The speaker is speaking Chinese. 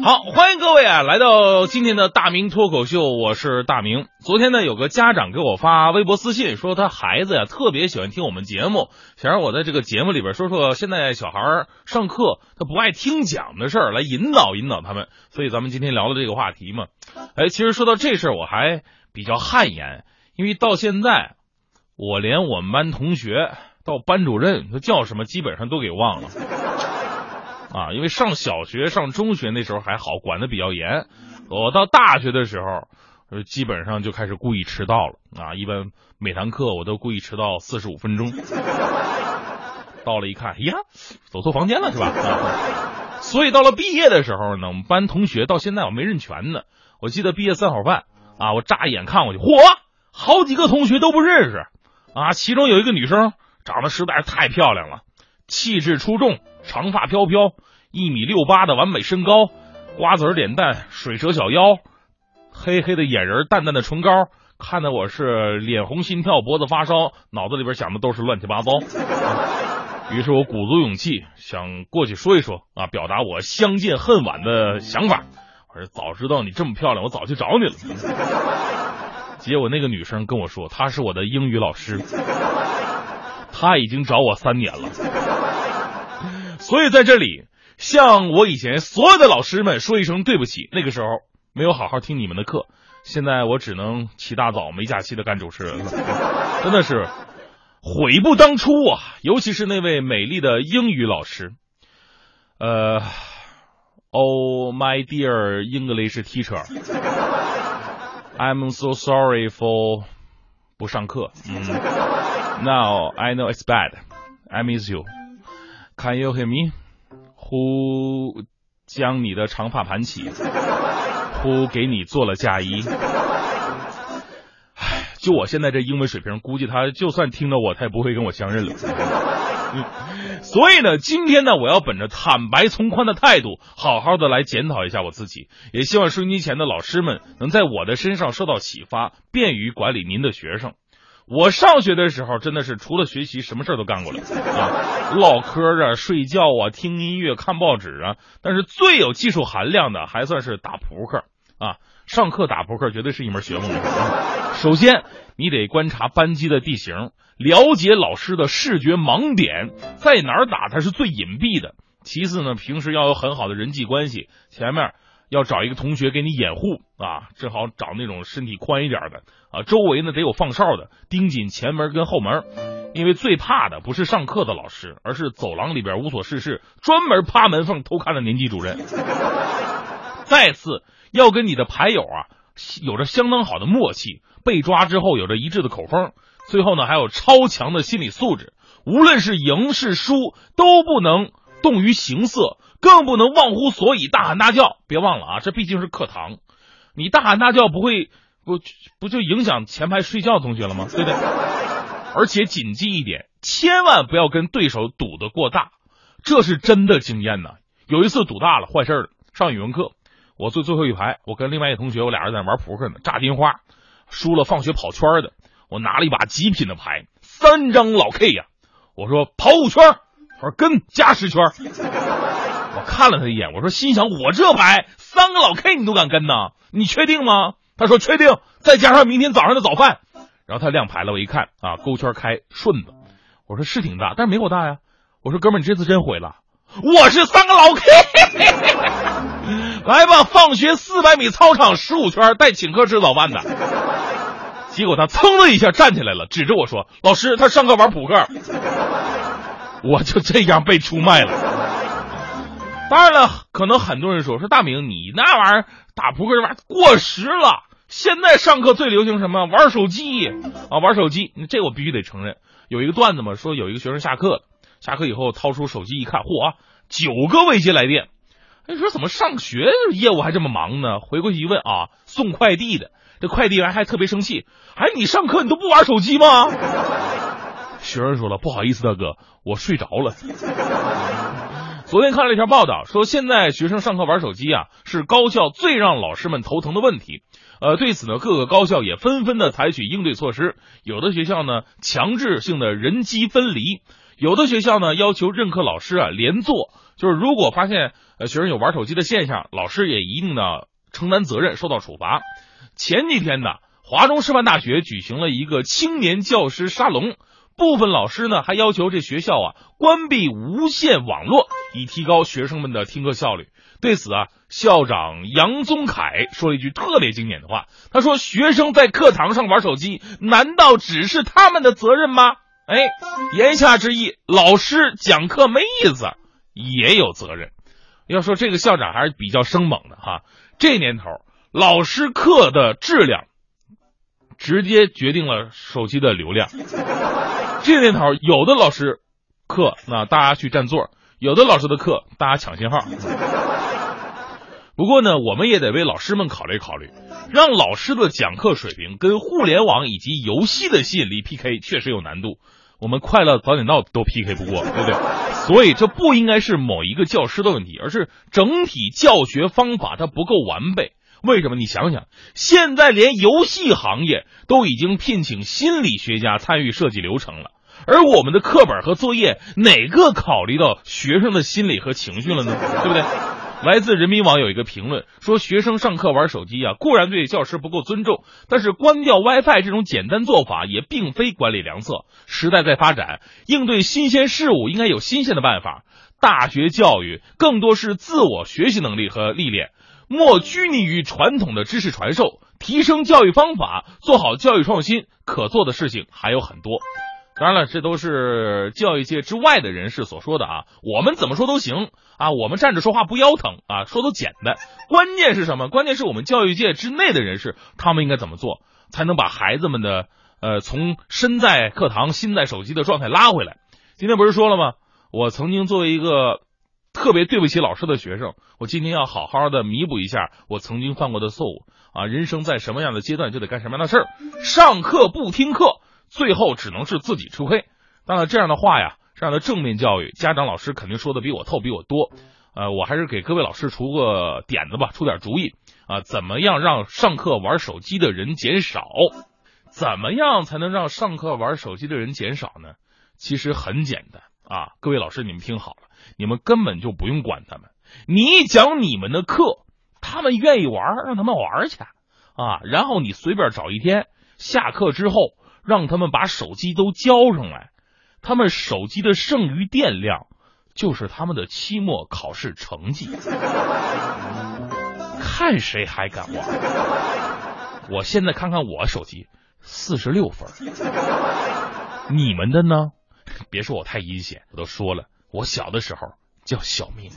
好，欢迎各位啊，来到今天的大明脱口秀，我是大明。昨天呢，有个家长给我发微博私信，说他孩子呀特别喜欢听我们节目，想让我在这个节目里边说说现在小孩上课他不爱听讲的事儿，来引导引导他们。所以咱们今天聊的这个话题嘛，哎，其实说到这事儿，我还比较汗颜，因为到现在我连我们班同学到班主任他叫什么，基本上都给忘了。啊，因为上小学、上中学那时候还好，管的比较严。我到大学的时候，基本上就开始故意迟到了啊。一般每堂课我都故意迟到四十五分钟。到了一看，呀，走错房间了是吧？所以到了毕业的时候呢，我们班同学到现在我没认全呢。我记得毕业三好饭啊，我乍一眼看过去，嚯，好几个同学都不认识啊。其中有一个女生长得实在是太漂亮了，气质出众。长发飘飘，一米六八的完美身高，瓜子脸蛋，水蛇小腰，黑黑的眼仁，淡淡的唇膏，看得我是脸红心跳，脖子发烧，脑子里边想的都是乱七八糟。于是我鼓足勇气想过去说一说啊，表达我相见恨晚的想法。我说早知道你这么漂亮，我早去找你了。结果那个女生跟我说，她是我的英语老师，她已经找我三年了。所以在这里，向我以前所有的老师们说一声对不起。那个时候没有好好听你们的课，现在我只能起大早没假期的干主持人了，真的是悔不当初啊！尤其是那位美丽的英语老师，呃，Oh my dear English teacher，I'm so sorry for 不上课。嗯，Now I know it's bad. I miss you. Can you hear me? Who 将你的长发盘起？Who 给你做了嫁衣？唉，就我现在这英文水平，估计他就算听到我，他也不会跟我相认了。嗯所以呢，今天呢，我要本着坦白从宽的态度，好好的来检讨一下我自己。也希望收音机前的老师们能在我的身上受到启发，便于管理您的学生。我上学的时候真的是除了学习什么事儿都干过了啊，唠嗑啊、睡觉啊、听音乐、看报纸啊。但是最有技术含量的还算是打扑克啊。上课打扑克绝对是一门学问。首先，你得观察班级的地形，了解老师的视觉盲点，在哪儿打才是最隐蔽的。其次呢，平时要有很好的人际关系，前面。要找一个同学给你掩护啊，正好找那种身体宽一点的啊，周围呢得有放哨的，盯紧前门跟后门，因为最怕的不是上课的老师，而是走廊里边无所事事，专门趴门缝偷看的年级主任。再次要跟你的牌友啊有着相当好的默契，被抓之后有着一致的口风，最后呢还有超强的心理素质，无论是赢是输都不能动于形色。更不能忘乎所以，大喊大叫。别忘了啊，这毕竟是课堂，你大喊大叫不会不不就影响前排睡觉同学了吗？对不对？而且谨记一点，千万不要跟对手赌得过大，这是真的经验呐。有一次赌大了，坏事了。上语文课，我坐最后一排，我跟另外一个同学，我俩人在玩扑克呢，炸金花，输了放学跑圈的。我拿了一把极品的牌，三张老 K 呀。我说跑五圈，我说跟加十圈。我看了他一眼，我说心想我这牌三个老 K 你都敢跟呐？你确定吗？他说确定，再加上明天早上的早饭。然后他亮牌了，我一看啊，勾圈开顺子。我说是挺大，但是没我大呀。我说哥们，你这次真毁了，我是三个老 K。来吧，放学四百米操场十五圈带请客吃早饭的。结果他噌的一下站起来了，指着我说：“老师，他上课玩扑克。”我就这样被出卖了。当然了，可能很多人说说大明，你那玩意儿打扑克这玩意儿过时了。现在上课最流行什么？玩手机啊，玩手机。这我必须得承认。有一个段子嘛，说有一个学生下课，下课以后掏出手机一看，嚯啊，九个未接来电。你说怎么上学业务还这么忙呢？回过去一问啊，送快递的。这快递员还特别生气，哎，你上课你都不玩手机吗？学生说了，不好意思，大哥，我睡着了。昨天看了一条报道，说现在学生上课玩手机啊，是高校最让老师们头疼的问题。呃，对此呢，各个高校也纷纷的采取应对措施。有的学校呢，强制性的人机分离；有的学校呢，要求任课老师啊连坐，就是如果发现呃学生有玩手机的现象，老师也一定的承担责任，受到处罚。前几天呢，华中师范大学举行了一个青年教师沙龙，部分老师呢还要求这学校啊关闭无线网络，以提高学生们的听课效率。对此啊，校长杨宗凯说了一句特别经典的话，他说：“学生在课堂上玩手机，难道只是他们的责任吗？”哎，言下之意，老师讲课没意思，也有责任。要说这个校长还是比较生猛的哈，这年头。老师课的质量，直接决定了手机的流量。这年头，有的老师课那大家去占座，有的老师的课大家抢信号。不过呢，我们也得为老师们考虑考虑，让老师的讲课水平跟互联网以及游戏的吸引力 PK，确实有难度。我们快乐早点到都 PK 不过，对不对？所以这不应该是某一个教师的问题，而是整体教学方法它不够完备。为什么？你想想，现在连游戏行业都已经聘请心理学家参与设计流程了，而我们的课本和作业哪个考虑到学生的心理和情绪了呢？对不对？来自人民网有一个评论说，学生上课玩手机啊，固然对教师不够尊重，但是关掉 WiFi 这种简单做法也并非管理良策。时代在发展，应对新鲜事物应该有新鲜的办法。大学教育更多是自我学习能力和历练。莫拘泥于传统的知识传授，提升教育方法，做好教育创新，可做的事情还有很多。当然了，这都是教育界之外的人士所说的啊，我们怎么说都行啊，我们站着说话不腰疼啊，说都简单。关键是什么？关键是我们教育界之内的人士，他们应该怎么做，才能把孩子们的呃从身在课堂心在手机的状态拉回来？今天不是说了吗？我曾经作为一个。特别对不起老师的学生，我今天要好好的弥补一下我曾经犯过的错误啊！人生在什么样的阶段就得干什么样的事儿，上课不听课，最后只能是自己吃亏。当然，这样的话呀，这样的正面教育，家长老师肯定说的比我透，比我多。呃，我还是给各位老师出个点子吧，出点主意啊！怎么样让上课玩手机的人减少？怎么样才能让上课玩手机的人减少呢？其实很简单啊！各位老师，你们听好了。你们根本就不用管他们，你讲你们的课，他们愿意玩，让他们玩去啊。然后你随便找一天，下课之后，让他们把手机都交上来，他们手机的剩余电量就是他们的期末考试成绩，看谁还敢玩。我现在看看我手机，四十六分，你们的呢？别说我太阴险，我都说了。我小的时候叫小明。